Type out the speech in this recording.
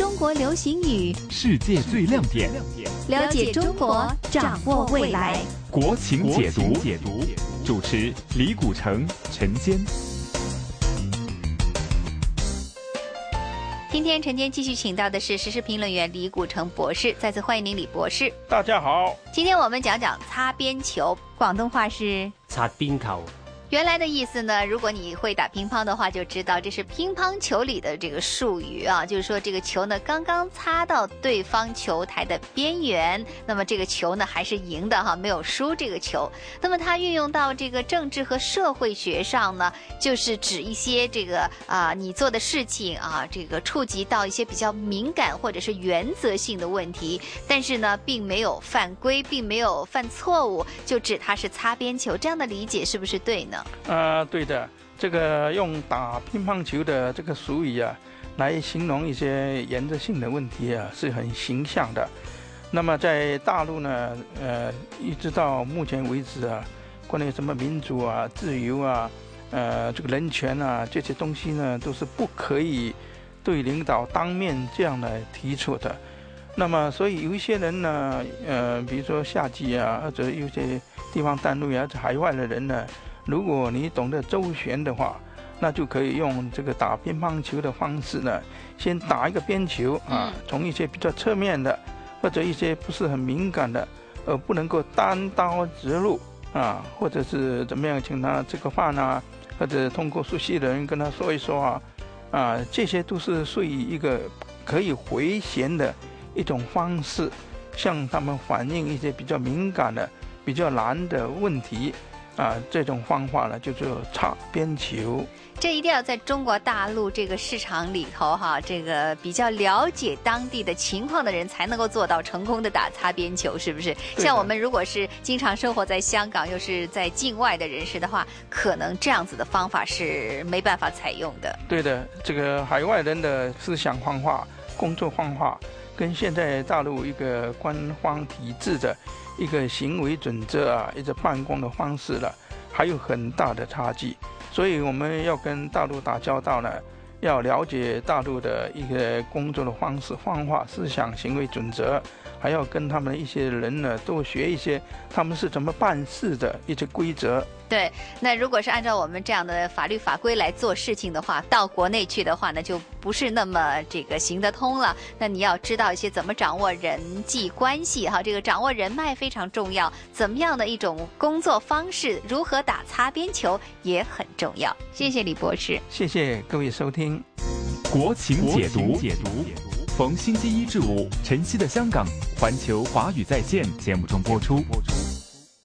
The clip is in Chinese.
中国流行语，世界最亮点，了解中国，掌握未来。国情解读，解读，主持李古城、陈坚。今天陈坚继续请到的是时事评论员李古城博士，再次欢迎您，李博士。大家好，今天我们讲讲擦边球，广东话是擦边球。原来的意思呢？如果你会打乒乓的话，就知道这是乒乓球里的这个术语啊，就是说这个球呢刚刚擦到对方球台的边缘，那么这个球呢还是赢的哈，没有输这个球。那么它运用到这个政治和社会学上呢，就是指一些这个啊你做的事情啊，这个触及到一些比较敏感或者是原则性的问题，但是呢并没有犯规，并没有犯错误，就指它是擦边球。这样的理解是不是对呢？啊，对的，这个用打乒乓球的这个俗语啊，来形容一些原则性的问题啊，是很形象的。那么在大陆呢，呃，一直到目前为止啊，关于什么民主啊、自由啊、呃，这个人权啊这些东西呢，都是不可以对领导当面这样来提出的。那么，所以有一些人呢，呃，比如说下级啊，或者有些地方单位啊，海外的人呢。如果你懂得周旋的话，那就可以用这个打乒乓球的方式呢，先打一个边球啊，从一些比较侧面的，或者一些不是很敏感的，而，不能够单刀直入啊，或者是怎么样，请他吃个饭啊，或者通过熟悉的人跟他说一说啊，啊，这些都是属于一个可以回旋的一种方式，向他们反映一些比较敏感的、比较难的问题。啊，这种方法呢，就做擦边球。这一定要在中国大陆这个市场里头哈，这个比较了解当地的情况的人才能够做到成功的打擦边球，是不是？像我们如果是经常生活在香港，又是在境外的人士的话，可能这样子的方法是没办法采用的。对的，这个海外人的思想方法、工作方法，跟现在大陆一个官方体制的。一个行为准则啊，一个办公的方式了，还有很大的差距，所以我们要跟大陆打交道呢，要了解大陆的一个工作的方式、方法、思想、行为准则。还要跟他们一些人呢，多学一些他们是怎么办事的一些规则。对，那如果是按照我们这样的法律法规来做事情的话，到国内去的话呢，就不是那么这个行得通了。那你要知道一些怎么掌握人际关系哈，这个掌握人脉非常重要。怎么样的一种工作方式，如何打擦边球也很重要。谢谢李博士，谢谢各位收听国情解读解读。逢星期一至五，晨曦的香港环球华语在线节目中播出。